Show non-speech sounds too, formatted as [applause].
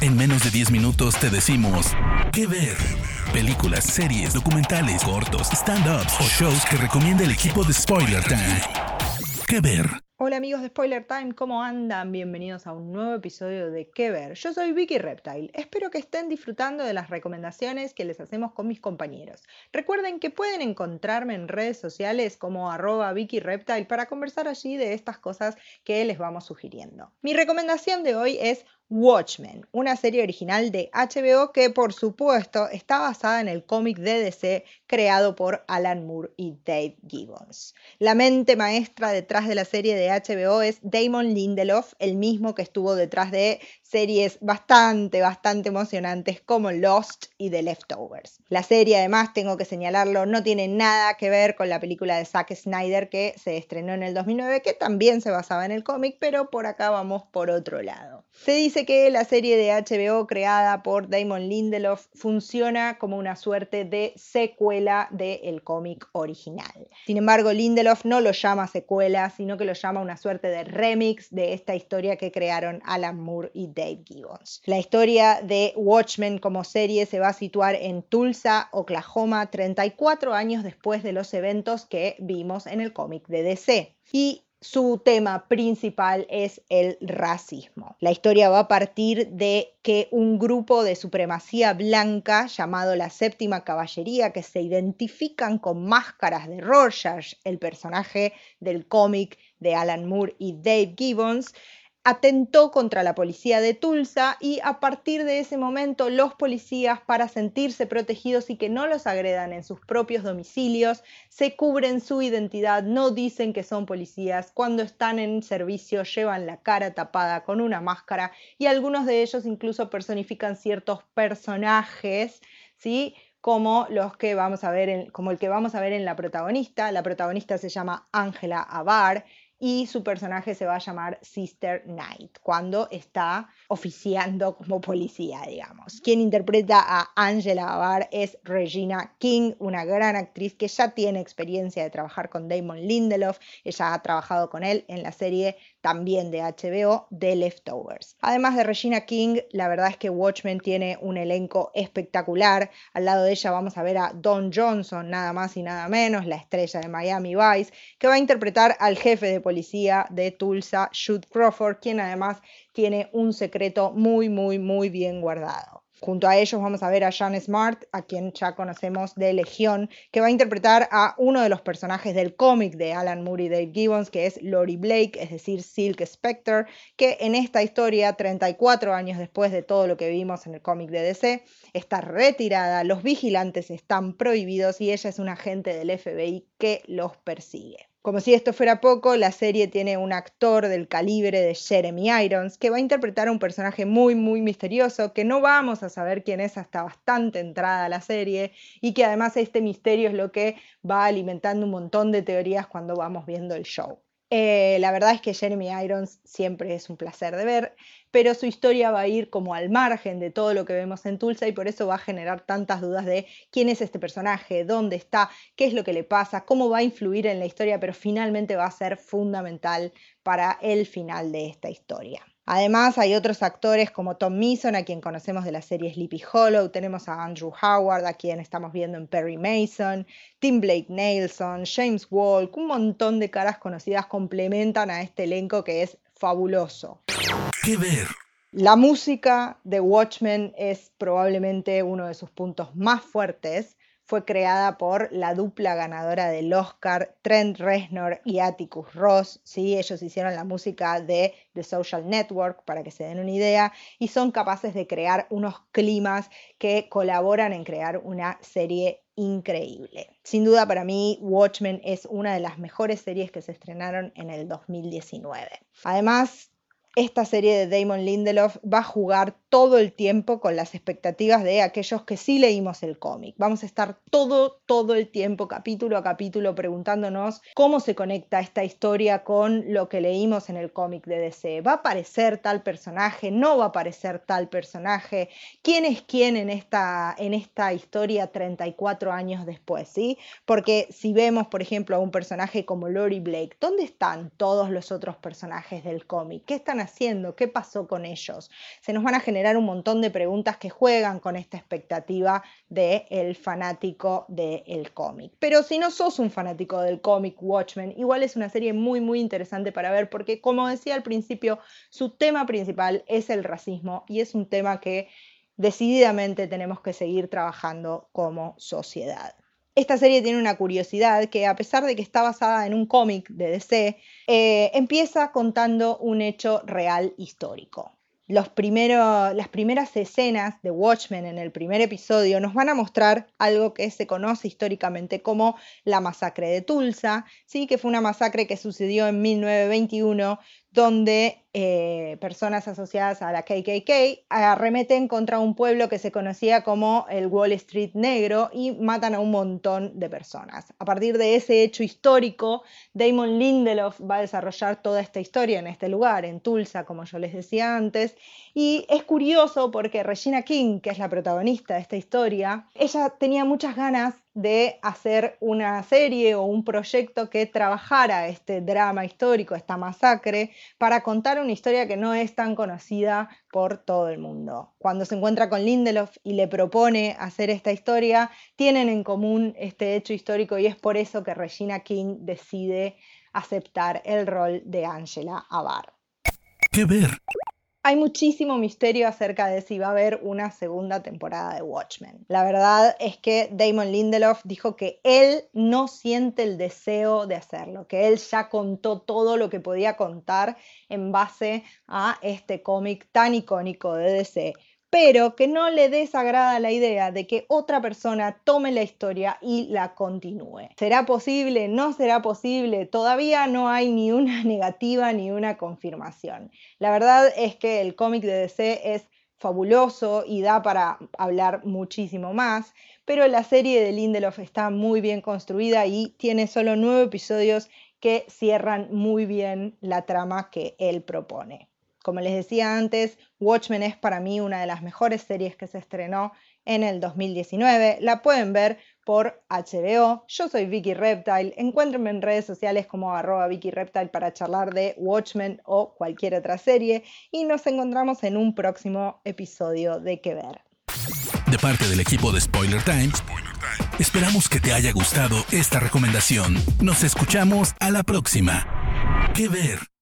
En menos de 10 minutos te decimos qué ver. Películas, series, documentales, cortos, stand-ups o shows que recomienda el equipo de Spoiler Time. ¿Qué ver? Hola amigos de Spoiler Time, ¿cómo andan? Bienvenidos a un nuevo episodio de ¿Qué ver? Yo soy Vicky Reptile. Espero que estén disfrutando de las recomendaciones que les hacemos con mis compañeros. Recuerden que pueden encontrarme en redes sociales como arroba Vicky para conversar allí de estas cosas que les vamos sugiriendo. Mi recomendación de hoy es Watchmen, una serie original de HBO que por supuesto está basada en el cómic de DC creado por Alan Moore y Dave Gibbons. La mente maestra detrás de la serie de HBO es Damon Lindelof, el mismo que estuvo detrás de series bastante, bastante emocionantes como Lost y The Leftovers. La serie, además, tengo que señalarlo, no tiene nada que ver con la película de Zack Snyder que se estrenó en el 2009, que también se basaba en el cómic, pero por acá vamos por otro lado. Se dice que la serie de HBO creada por Damon Lindelof funciona como una suerte de secuela del cómic original. Sin embargo, Lindelof no lo llama secuela, sino que lo llama una suerte de remix de esta historia que crearon Alan Moore y Dave Gibbons. La historia de Watchmen como serie se va a situar en Tulsa, Oklahoma, 34 años después de los eventos que vimos en el cómic de DC. Y su tema principal es el racismo. La historia va a partir de que un grupo de supremacía blanca llamado la Séptima Caballería, que se identifican con máscaras de Rorschach, el personaje del cómic de Alan Moore y Dave Gibbons, atentó contra la policía de Tulsa y a partir de ese momento los policías, para sentirse protegidos y que no los agredan en sus propios domicilios, se cubren su identidad, no dicen que son policías, cuando están en servicio llevan la cara tapada con una máscara y algunos de ellos incluso personifican ciertos personajes, ¿sí? como los que vamos a ver como el que vamos a ver en la protagonista. La protagonista se llama Angela Abar y su personaje se va a llamar Sister Knight cuando está oficiando como policía, digamos. Quien interpreta a Angela Abar es Regina King, una gran actriz que ya tiene experiencia de trabajar con Damon Lindelof. Ella ha trabajado con él en la serie también de HBO, The Leftovers. Además de Regina King, la verdad es que Watchmen tiene un elenco espectacular. Al lado de ella vamos a ver a Don Johnson, nada más y nada menos, la estrella de Miami Vice, que va a interpretar al jefe de policía de Tulsa, Shoot Crawford, quien además tiene un secreto muy, muy, muy bien guardado. Junto a ellos vamos a ver a Jan Smart, a quien ya conocemos de Legión, que va a interpretar a uno de los personajes del cómic de Alan Moore y Dave Gibbons, que es Lori Blake, es decir, Silk Spectre, que en esta historia, 34 años después de todo lo que vimos en el cómic de DC, está retirada, los vigilantes están prohibidos y ella es un agente del FBI que los persigue. Como si esto fuera poco, la serie tiene un actor del calibre de Jeremy Irons que va a interpretar a un personaje muy, muy misterioso que no vamos a saber quién es hasta bastante entrada a la serie y que además este misterio es lo que va alimentando un montón de teorías cuando vamos viendo el show. Eh, la verdad es que Jeremy Irons siempre es un placer de ver, pero su historia va a ir como al margen de todo lo que vemos en Tulsa y por eso va a generar tantas dudas de quién es este personaje, dónde está, qué es lo que le pasa, cómo va a influir en la historia, pero finalmente va a ser fundamental para el final de esta historia. Además, hay otros actores como Tom Mason, a quien conocemos de la serie Sleepy Hollow, tenemos a Andrew Howard, a quien estamos viendo en Perry Mason, Tim Blake Nelson, James Walk, un montón de caras conocidas complementan a este elenco que es fabuloso. ¿Qué ver? La música de Watchmen es probablemente uno de sus puntos más fuertes fue creada por la dupla ganadora del Oscar, Trent Reznor y Atticus Ross. ¿sí? Ellos hicieron la música de The Social Network, para que se den una idea, y son capaces de crear unos climas que colaboran en crear una serie increíble. Sin duda para mí Watchmen es una de las mejores series que se estrenaron en el 2019. Además, esta serie de Damon Lindelof va a jugar todo el tiempo con las expectativas de aquellos que sí leímos el cómic. Vamos a estar todo, todo el tiempo, capítulo a capítulo, preguntándonos cómo se conecta esta historia con lo que leímos en el cómic de DC. ¿Va a aparecer tal personaje? ¿No va a aparecer tal personaje? ¿Quién es quién en esta, en esta historia 34 años después? ¿sí? Porque si vemos, por ejemplo, a un personaje como Lori Blake, ¿dónde están todos los otros personajes del cómic? ¿Qué están haciendo? ¿Qué pasó con ellos? Se nos van a generar un montón de preguntas que juegan con esta expectativa del el fanático del cómic. Pero si no sos un fanático del cómic Watchmen, igual es una serie muy muy interesante para ver porque como decía al principio, su tema principal es el racismo y es un tema que decididamente tenemos que seguir trabajando como sociedad. Esta serie tiene una curiosidad que a pesar de que está basada en un cómic de DC, eh, empieza contando un hecho real histórico. Las primeras escenas de Watchmen en el primer episodio nos van a mostrar algo que se conoce históricamente como la masacre de Tulsa, ¿sí? que fue una masacre que sucedió en 1921 donde eh, personas asociadas a la KKK arremeten contra un pueblo que se conocía como el Wall Street negro y matan a un montón de personas. A partir de ese hecho histórico, Damon Lindelof va a desarrollar toda esta historia en este lugar, en Tulsa, como yo les decía antes. Y es curioso porque Regina King, que es la protagonista de esta historia, ella tenía muchas ganas de hacer una serie o un proyecto que trabajara este drama histórico, esta masacre, para contar una historia que no es tan conocida por todo el mundo. Cuando se encuentra con Lindelof y le propone hacer esta historia, tienen en común este hecho histórico y es por eso que Regina King decide aceptar el rol de Angela Abar. ¿Qué ver? Hay muchísimo misterio acerca de si va a haber una segunda temporada de Watchmen. La verdad es que Damon Lindelof dijo que él no siente el deseo de hacerlo, que él ya contó todo lo que podía contar en base a este cómic tan icónico de DC pero que no le desagrada la idea de que otra persona tome la historia y la continúe. ¿Será posible? ¿No será posible? Todavía no hay ni una [laughs] negativa ni una confirmación. La verdad es que el cómic de DC es fabuloso y da para hablar muchísimo más, pero la serie de Lindelof está muy bien construida y tiene solo nueve episodios que cierran muy bien la trama que él propone. Como les decía antes, Watchmen es para mí una de las mejores series que se estrenó en el 2019. La pueden ver por HBO. Yo soy Vicky Reptile. Encuéntrenme en redes sociales como arroba Vicky Reptile para charlar de Watchmen o cualquier otra serie. Y nos encontramos en un próximo episodio de Que Ver. De parte del equipo de Spoiler Times, esperamos que te haya gustado esta recomendación. Nos escuchamos a la próxima. Que Ver.